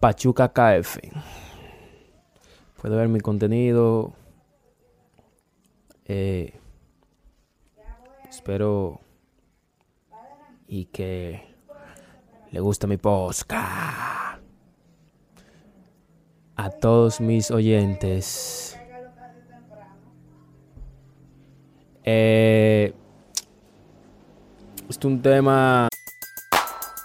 Pachuca KF. Puede ver mi contenido. Eh, espero y que le guste mi posca. A todos mis oyentes. Eh, es un tema.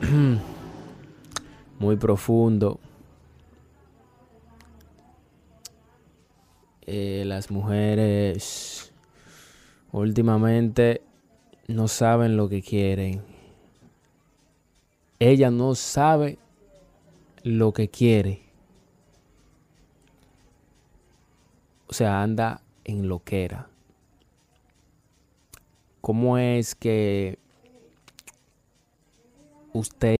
muy profundo. Eh, las mujeres últimamente no saben lo que quieren. Ella no sabe lo que quiere. O sea, anda en loquera. ¿Cómo es que usted